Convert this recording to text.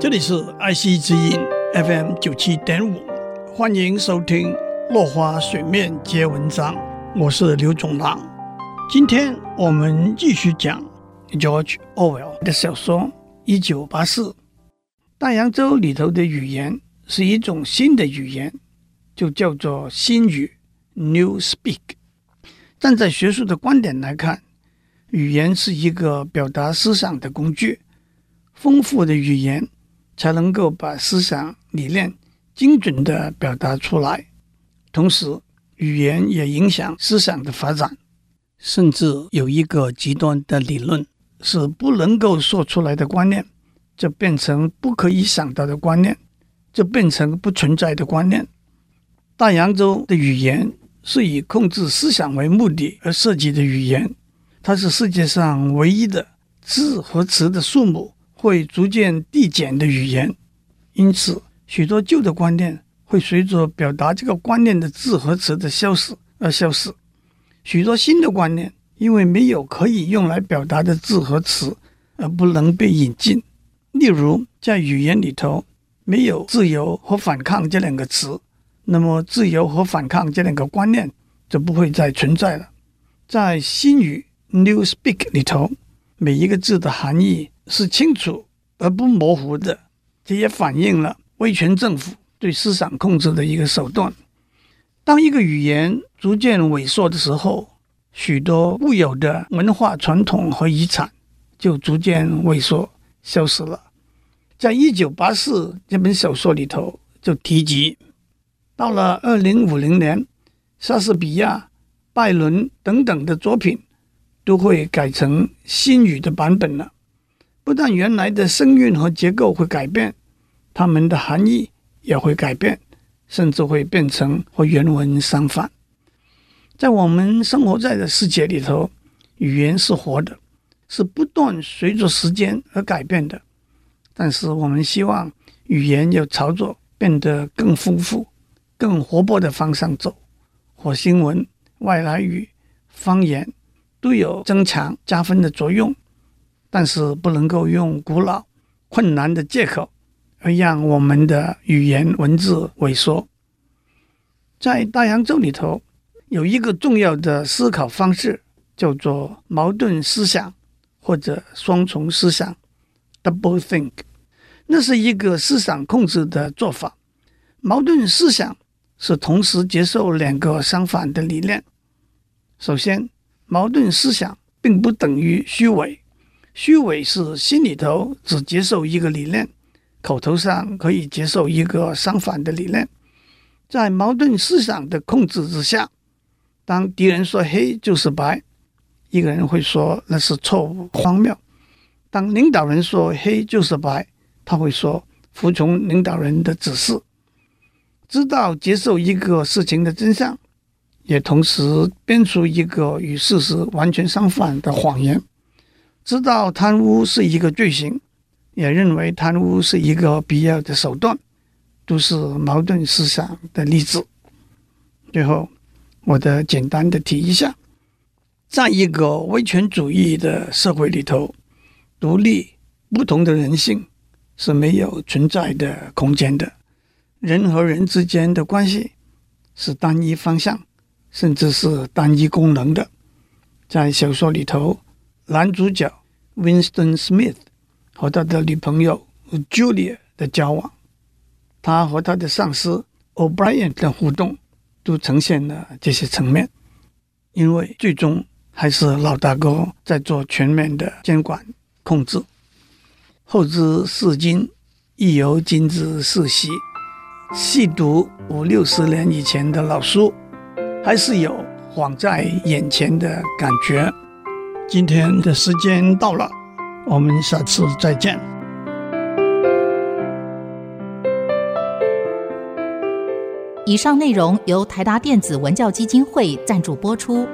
这里是爱惜之音 FM 九七点五，欢迎收听《落花水面皆文章》，我是刘总郎。今天我们继续讲 George Orwell 的小说《一九八四》。大洋洲里头的语言是一种新的语言，就叫做新语 （New Speak）。站在学术的观点来看，语言是一个表达思想的工具，丰富的语言才能够把思想理念精准地表达出来。同时，语言也影响思想的发展。甚至有一个极端的理论，是不能够说出来的观念，就变成不可以想到的观念，就变成不存在的观念。大洋洲的语言是以控制思想为目的而设计的语言。它是世界上唯一的字和词的数目会逐渐递减的语言，因此许多旧的观念会随着表达这个观念的字和词的消失而消失，许多新的观念因为没有可以用来表达的字和词而不能被引进。例如，在语言里头没有“自由”和“反抗”这两个词，那么“自由”和“反抗”这两个观念就不会再存在了。在新语。New Speak 里头，每一个字的含义是清楚而不模糊的，这也反映了威权政府对思想控制的一个手段。当一个语言逐渐萎缩的时候，许多固有的文化传统和遗产就逐渐萎缩消失了。在一九八四这本小说里头就提及，到了二零五零年，莎士比亚、拜伦等等的作品。都会改成新语的版本了。不但原来的声韵和结构会改变，它们的含义也会改变，甚至会变成和原文相反。在我们生活在的世界里头，语言是活的，是不断随着时间而改变的。但是我们希望语言要朝着变得更丰富、更活泼的方向走。火星文、外来语、方言。都有增强加分的作用，但是不能够用古老困难的借口而让我们的语言文字萎缩。在大洋洲里头，有一个重要的思考方式，叫做矛盾思想或者双重思想 （double think）。那是一个思想控制的做法。矛盾思想是同时接受两个相反的理念。首先，矛盾思想并不等于虚伪，虚伪是心里头只接受一个理念，口头上可以接受一个相反的理念。在矛盾思想的控制之下，当敌人说黑就是白，一个人会说那是错误荒谬；当领导人说黑就是白，他会说服从领导人的指示。知道接受一个事情的真相。也同时编出一个与事实完全相反的谎言，知道贪污是一个罪行，也认为贪污是一个必要的手段，都是矛盾思想的例子。最后，我的简单的提一下，在一个威权主义的社会里头，独立不同的人性是没有存在的空间的，人和人之间的关系是单一方向。甚至是单一功能的。在小说里头，男主角 Winston Smith 和他的女朋友 Julia 的交往，他和他的上司 O'Brien 的互动，都呈现了这些层面。因为最终还是老大哥在做全面的监管控制。后知是今，亦犹今之是昔。细读五六十年以前的老书。还是有晃在眼前的感觉。今天的时间到了，我们下次再见。以上内容由台达电子文教基金会赞助播出。